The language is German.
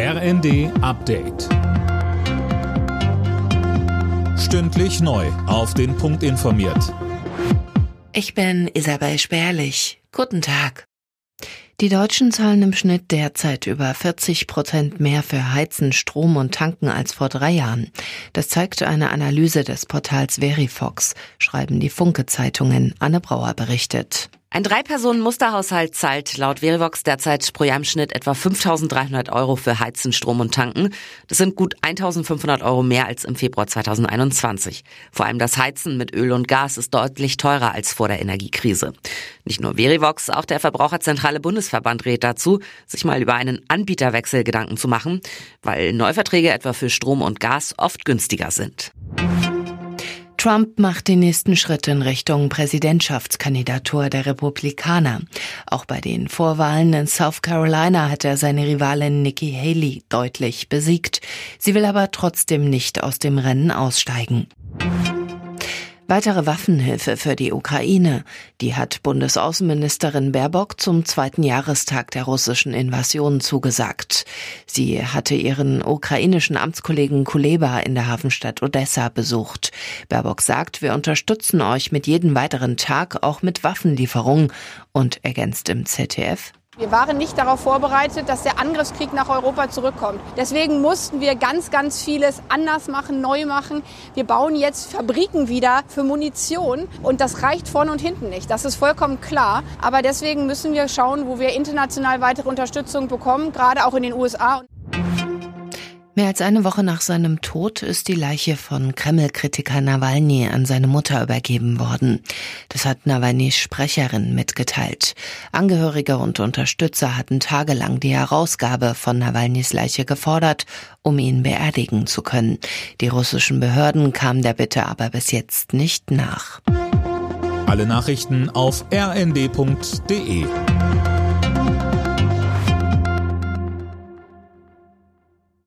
RND Update. Stündlich neu. Auf den Punkt informiert. Ich bin Isabel Spärlich. Guten Tag. Die Deutschen zahlen im Schnitt derzeit über 40 Prozent mehr für Heizen, Strom und Tanken als vor drei Jahren. Das zeigt eine Analyse des Portals Verifox, schreiben die Funke-Zeitungen. Anne Brauer berichtet. Ein Drei-Personen-Musterhaushalt zahlt laut Verivox derzeit pro Jahr im Schnitt etwa 5.300 Euro für Heizen, Strom und Tanken. Das sind gut 1.500 Euro mehr als im Februar 2021. Vor allem das Heizen mit Öl und Gas ist deutlich teurer als vor der Energiekrise. Nicht nur Verivox, auch der Verbraucherzentrale Bundesverband rät dazu, sich mal über einen Anbieterwechsel Gedanken zu machen, weil Neuverträge etwa für Strom und Gas oft günstiger sind. Trump macht den nächsten Schritt in Richtung Präsidentschaftskandidatur der Republikaner. Auch bei den Vorwahlen in South Carolina hat er seine Rivalin Nikki Haley deutlich besiegt. Sie will aber trotzdem nicht aus dem Rennen aussteigen. Weitere Waffenhilfe für die Ukraine, die hat Bundesaußenministerin Baerbock zum zweiten Jahrestag der russischen Invasion zugesagt. Sie hatte ihren ukrainischen Amtskollegen Kuleba in der Hafenstadt Odessa besucht. Baerbock sagt, wir unterstützen euch mit jedem weiteren Tag auch mit Waffenlieferungen und ergänzt im ZDF. Wir waren nicht darauf vorbereitet, dass der Angriffskrieg nach Europa zurückkommt. Deswegen mussten wir ganz, ganz vieles anders machen, neu machen. Wir bauen jetzt Fabriken wieder für Munition und das reicht vorne und hinten nicht. Das ist vollkommen klar. Aber deswegen müssen wir schauen, wo wir international weitere Unterstützung bekommen, gerade auch in den USA. Mehr als eine Woche nach seinem Tod ist die Leiche von Kreml-Kritiker Nawalny an seine Mutter übergeben worden. Das hat Nawalnys Sprecherin mitgeteilt. Angehörige und Unterstützer hatten tagelang die Herausgabe von Nawalnys Leiche gefordert, um ihn beerdigen zu können. Die russischen Behörden kamen der Bitte aber bis jetzt nicht nach. Alle Nachrichten auf rnd.de